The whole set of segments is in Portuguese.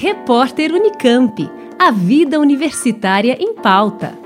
Repórter Unicamp. A vida universitária em pauta.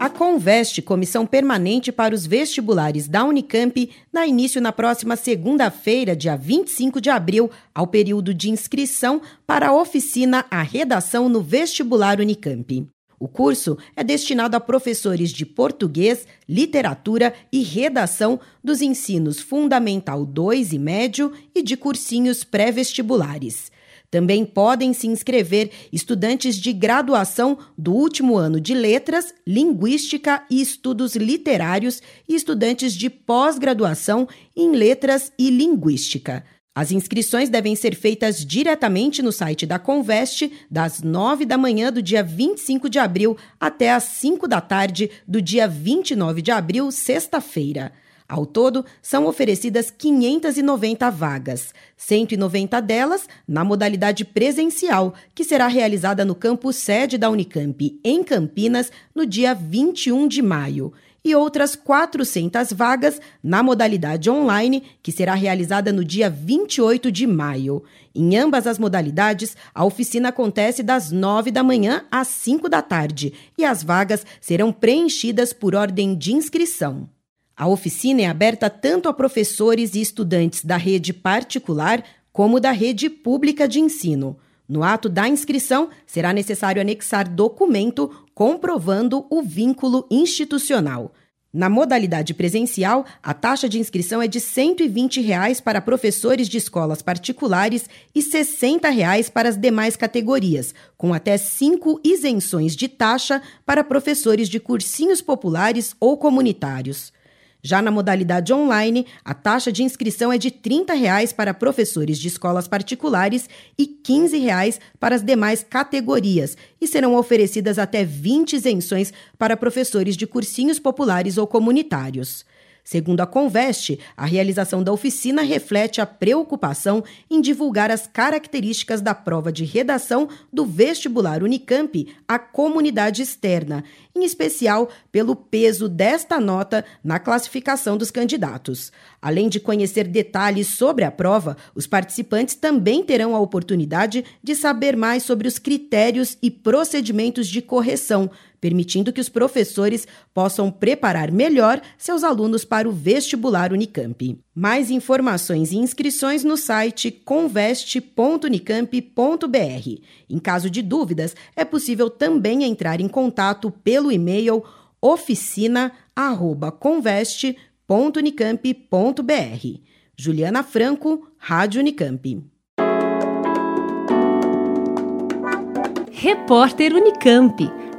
A Conveste, Comissão Permanente para os Vestibulares da Unicamp, dá início na próxima segunda-feira, dia 25 de abril, ao período de inscrição para a oficina A Redação no Vestibular Unicamp. O curso é destinado a professores de português, literatura e redação dos ensinos Fundamental 2 e Médio e de cursinhos pré-vestibulares. Também podem se inscrever estudantes de graduação do último ano de Letras, Linguística e Estudos Literários e estudantes de pós-graduação em Letras e Linguística. As inscrições devem ser feitas diretamente no site da Conveste, das 9 da manhã do dia 25 de abril até às 5 da tarde do dia 29 de abril, sexta-feira. Ao todo, são oferecidas 590 vagas, 190 delas na modalidade presencial, que será realizada no campus sede da Unicamp, em Campinas, no dia 21 de maio e outras 400 vagas na modalidade online, que será realizada no dia 28 de maio. Em ambas as modalidades, a oficina acontece das 9 da manhã às 5 da tarde e as vagas serão preenchidas por ordem de inscrição. A oficina é aberta tanto a professores e estudantes da rede particular como da rede pública de ensino. No ato da inscrição, será necessário anexar documento comprovando o vínculo institucional. Na modalidade presencial, a taxa de inscrição é de 120 reais para professores de escolas particulares e 60 reais para as demais categorias, com até cinco isenções de taxa para professores de cursinhos populares ou comunitários. Já na modalidade online, a taxa de inscrição é de 30 reais para professores de escolas particulares e 15 reais para as demais categorias, e serão oferecidas até 20 isenções para professores de cursinhos populares ou comunitários. Segundo a Conveste, a realização da oficina reflete a preocupação em divulgar as características da prova de redação do vestibular Unicamp à comunidade externa, em especial pelo peso desta nota na classificação dos candidatos. Além de conhecer detalhes sobre a prova, os participantes também terão a oportunidade de saber mais sobre os critérios e procedimentos de correção permitindo que os professores possam preparar melhor seus alunos para o vestibular Unicamp. Mais informações e inscrições no site conveste.unicamp.br. Em caso de dúvidas, é possível também entrar em contato pelo e-mail oficina@conveste.unicamp.br. Juliana Franco, Rádio Unicamp. Repórter Unicamp.